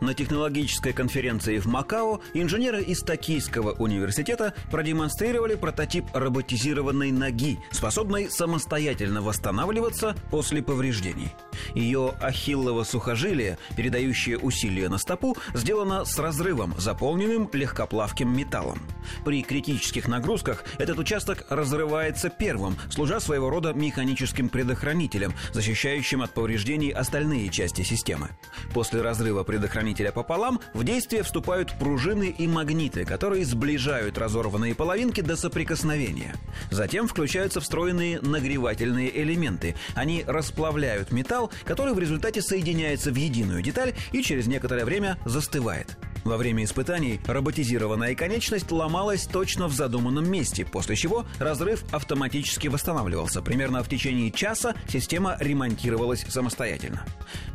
На технологической конференции в Макао инженеры из Токийского университета продемонстрировали прототип роботизированной ноги, способной самостоятельно восстанавливаться после повреждений. Ее ахиллово сухожилие, передающее усилия на стопу, сделано с разрывом, заполненным легкоплавким металлом. При критических нагрузках этот участок разрывается первым, служа своего рода механическим предохранителем, защищающим от повреждений остальные части системы. После разрыва предохранителя предохранителя пополам, в действие вступают пружины и магниты, которые сближают разорванные половинки до соприкосновения. Затем включаются встроенные нагревательные элементы. Они расплавляют металл, который в результате соединяется в единую деталь и через некоторое время застывает. Во время испытаний роботизированная конечность ломалась точно в задуманном месте, после чего разрыв автоматически восстанавливался. Примерно в течение часа система ремонтировалась самостоятельно.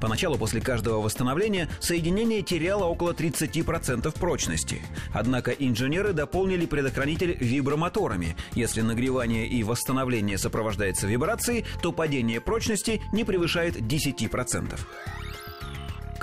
Поначалу после каждого восстановления соединение теряло около 30% прочности. Однако инженеры дополнили предохранитель вибромоторами. Если нагревание и восстановление сопровождается вибрацией, то падение прочности не превышает 10%.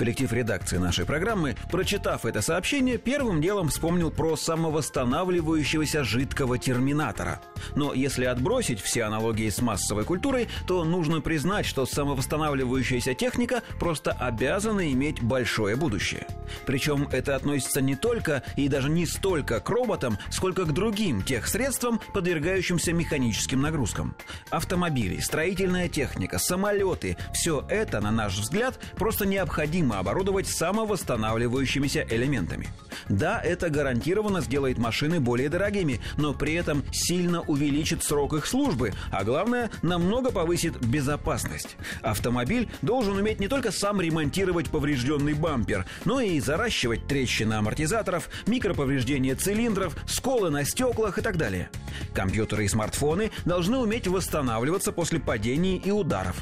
Коллектив редакции нашей программы, прочитав это сообщение, первым делом вспомнил про самовосстанавливающегося жидкого терминатора. Но если отбросить все аналогии с массовой культурой, то нужно признать, что самовосстанавливающаяся техника просто обязана иметь большое будущее. Причем это относится не только и даже не столько к роботам, сколько к другим тех средствам, подвергающимся механическим нагрузкам. Автомобили, строительная техника, самолеты – все это, на наш взгляд, просто необходимо необходимо оборудовать самовосстанавливающимися элементами. Да, это гарантированно сделает машины более дорогими, но при этом сильно увеличит срок их службы, а главное, намного повысит безопасность. Автомобиль должен уметь не только сам ремонтировать поврежденный бампер, но и заращивать трещины амортизаторов, микроповреждения цилиндров, сколы на стеклах и так далее. Компьютеры и смартфоны должны уметь восстанавливаться после падений и ударов.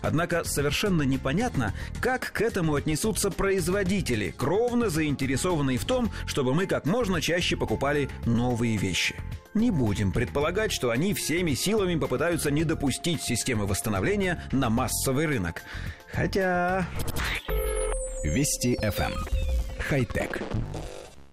Однако совершенно непонятно, как к этому отнесутся производители, кровно заинтересованные в том, чтобы мы как можно чаще покупали новые вещи. Не будем предполагать, что они всеми силами попытаются не допустить системы восстановления на массовый рынок. Хотя... Вести FM. Эм. Хай-тек.